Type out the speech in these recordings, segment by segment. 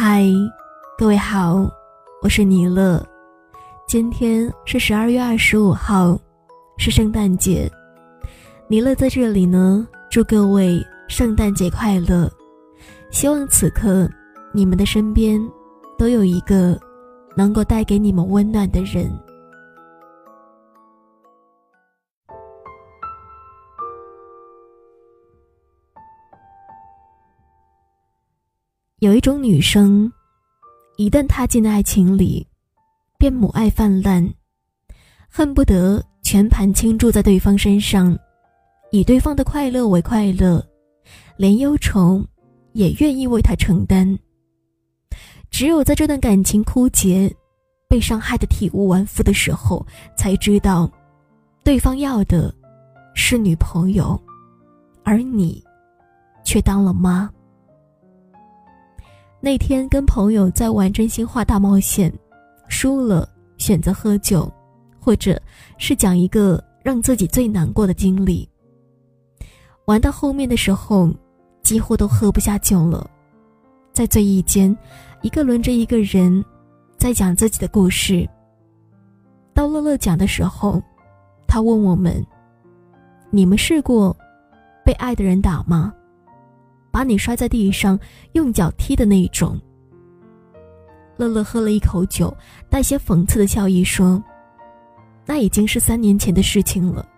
嗨，各位好，我是尼乐。今天是十二月二十五号，是圣诞节。尼乐在这里呢，祝各位圣诞节快乐。希望此刻你们的身边都有一个能够带给你们温暖的人。有一种女生，一旦踏进爱情里，便母爱泛滥，恨不得全盘倾注在对方身上，以对方的快乐为快乐，连忧愁也愿意为他承担。只有在这段感情枯竭、被伤害的体无完肤的时候，才知道，对方要的是女朋友，而你却当了妈。那天跟朋友在玩真心话大冒险，输了选择喝酒，或者是讲一个让自己最难过的经历。玩到后面的时候，几乎都喝不下酒了，在醉意间，一个轮着一个人，在讲自己的故事。到乐乐讲的时候，他问我们：“你们试过被爱的人打吗？”把你摔在地上，用脚踢的那一种。乐乐喝了一口酒，带些讽刺的笑意说：“那已经是三年前的事情了。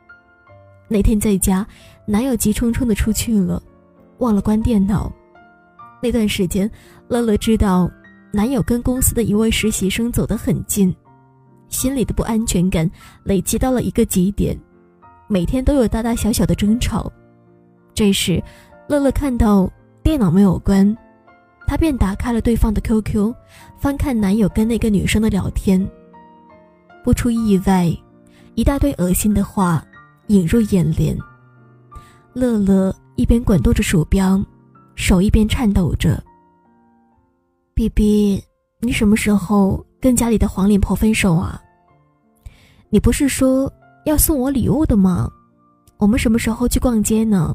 那天在家，男友急冲冲的出去了，忘了关电脑。那段时间，乐乐知道男友跟公司的一位实习生走得很近，心里的不安全感累积到了一个极点，每天都有大大小小的争吵。这时。”乐乐看到电脑没有关，他便打开了对方的 QQ，翻看男友跟那个女生的聊天。不出意外，一大堆恶心的话引入眼帘。乐乐一边滚动着鼠标，手一边颤抖着。“B B，你什么时候跟家里的黄脸婆分手啊？你不是说要送我礼物的吗？我们什么时候去逛街呢？”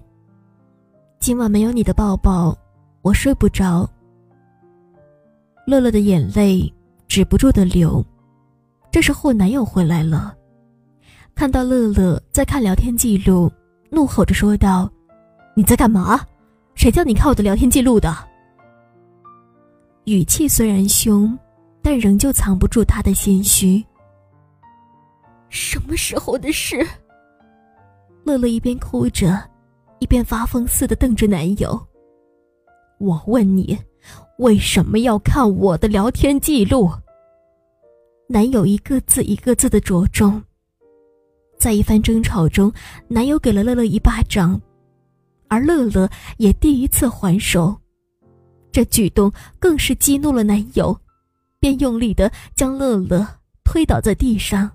今晚没有你的抱抱，我睡不着。乐乐的眼泪止不住的流。这时候男友回来了，看到乐乐在看聊天记录，怒吼着说道：“你在干嘛？谁叫你看我的聊天记录的？”语气虽然凶，但仍旧藏不住他的心虚。什么时候的事？乐乐一边哭着。一边发疯似的瞪着男友。我问你，为什么要看我的聊天记录？男友一个字一个字的着重。在一番争吵中，男友给了乐乐一巴掌，而乐乐也第一次还手。这举动更是激怒了男友，便用力的将乐乐推倒在地上，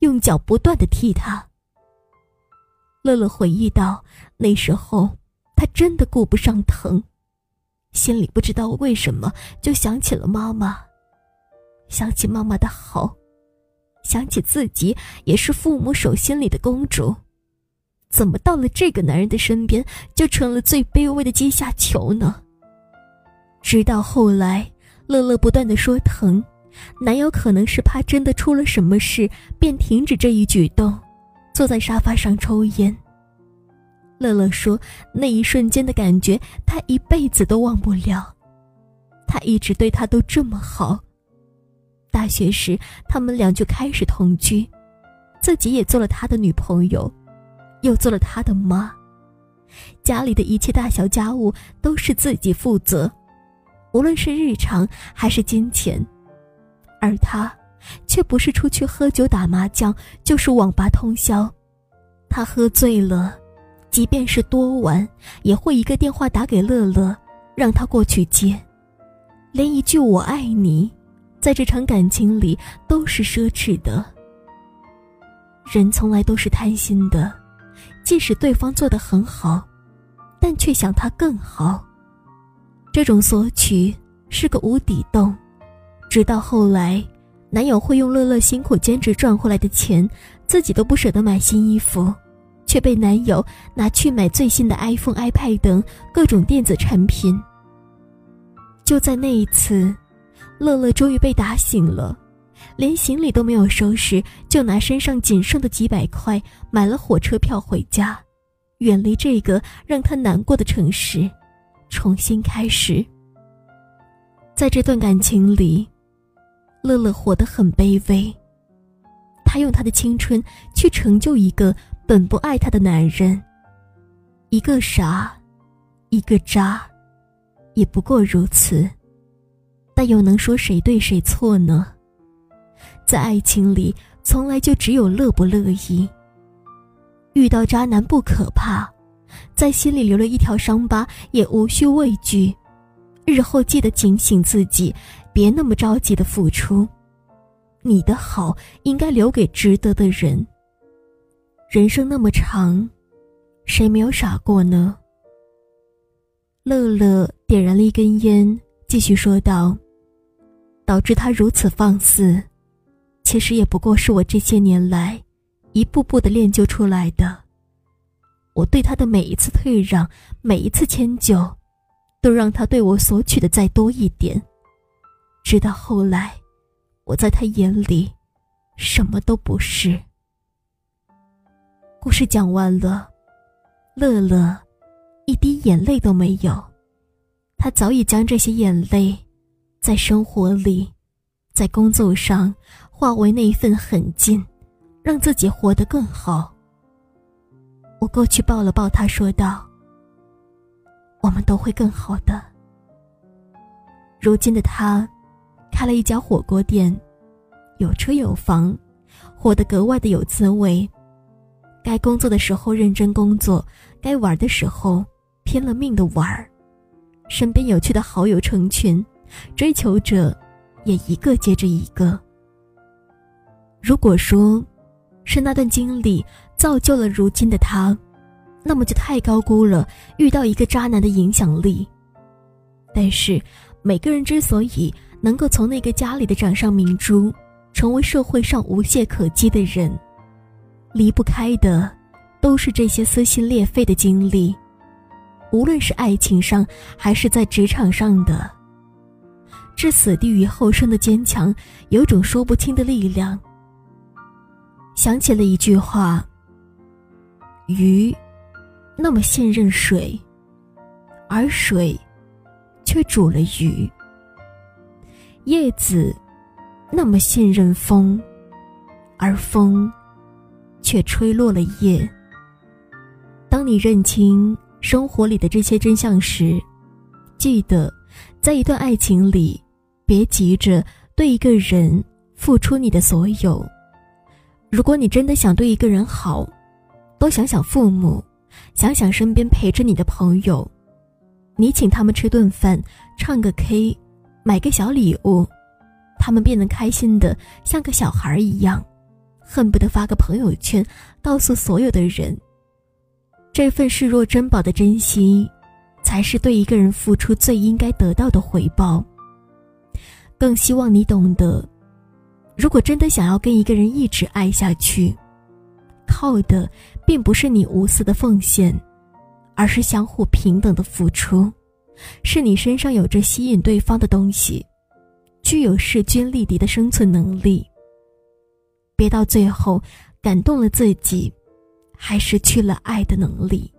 用脚不断的踢他。乐乐回忆道：“那时候，他真的顾不上疼，心里不知道为什么就想起了妈妈，想起妈妈的好，想起自己也是父母手心里的公主，怎么到了这个男人的身边，就成了最卑微的阶下囚呢？”直到后来，乐乐不断的说疼，男友可能是怕真的出了什么事，便停止这一举动。坐在沙发上抽烟。乐乐说：“那一瞬间的感觉，他一辈子都忘不了。他一直对他都这么好。大学时，他们俩就开始同居，自己也做了他的女朋友，又做了他的妈。家里的一切大小家务都是自己负责，无论是日常还是金钱。而他……”却不是出去喝酒打麻将，就是网吧通宵。他喝醉了，即便是多晚，也会一个电话打给乐乐，让他过去接。连一句“我爱你”，在这场感情里都是奢侈的。人从来都是贪心的，即使对方做得很好，但却想他更好。这种索取是个无底洞，直到后来。男友会用乐乐辛苦兼职赚回来的钱，自己都不舍得买新衣服，却被男友拿去买最新的 iPhone、iPad 等各种电子产品。就在那一次，乐乐终于被打醒了，连行李都没有收拾，就拿身上仅剩的几百块买了火车票回家，远离这个让他难过的城市，重新开始。在这段感情里，乐乐活得很卑微。他用他的青春去成就一个本不爱他的男人，一个傻，一个渣，也不过如此。但又能说谁对谁错呢？在爱情里，从来就只有乐不乐意。遇到渣男不可怕，在心里留了一条伤疤也无需畏惧。日后记得警醒自己，别那么着急的付出。你的好应该留给值得的人。人生那么长，谁没有傻过呢？乐乐点燃了一根烟，继续说道：“导致他如此放肆，其实也不过是我这些年来一步步的练就出来的。我对他的每一次退让，每一次迁就，都让他对我索取的再多一点，直到后来。”我在他眼里，什么都不是。故事讲完了，乐乐一滴眼泪都没有。他早已将这些眼泪，在生活里，在工作上化为那一份狠劲，让自己活得更好。我过去抱了抱他，说道：“我们都会更好的。”如今的他。开了一家火锅店，有车有房，活得格外的有滋味。该工作的时候认真工作，该玩的时候拼了命的玩儿。身边有趣的好友成群，追求者也一个接着一个。如果说，是那段经历造就了如今的他，那么就太高估了遇到一个渣男的影响力。但是，每个人之所以……能够从那个家里的掌上明珠，成为社会上无懈可击的人，离不开的，都是这些撕心裂肺的经历。无论是爱情上，还是在职场上的，置死地于后生的坚强，有种说不清的力量。想起了一句话：鱼，那么信任水，而水，却煮了鱼。叶子那么信任风，而风却吹落了叶。当你认清生活里的这些真相时，记得，在一段爱情里，别急着对一个人付出你的所有。如果你真的想对一个人好，多想想父母，想想身边陪着你的朋友，你请他们吃顿饭，唱个 K。买个小礼物，他们变得开心的像个小孩一样，恨不得发个朋友圈，告诉所有的人。这份视若珍宝的珍惜，才是对一个人付出最应该得到的回报。更希望你懂得，如果真的想要跟一个人一直爱下去，靠的并不是你无私的奉献，而是相互平等的付出。是你身上有着吸引对方的东西，具有势均力敌的生存能力。别到最后，感动了自己，还失去了爱的能力。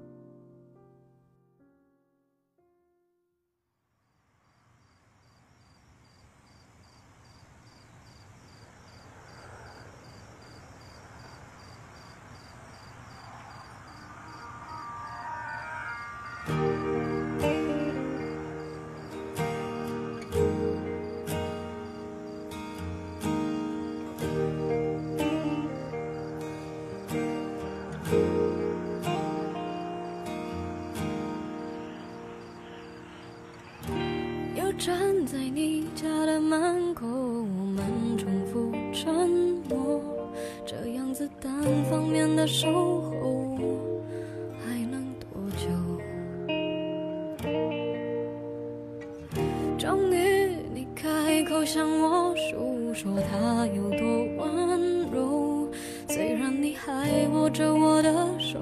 着我的手，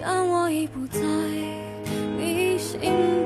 但我已不在你心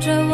着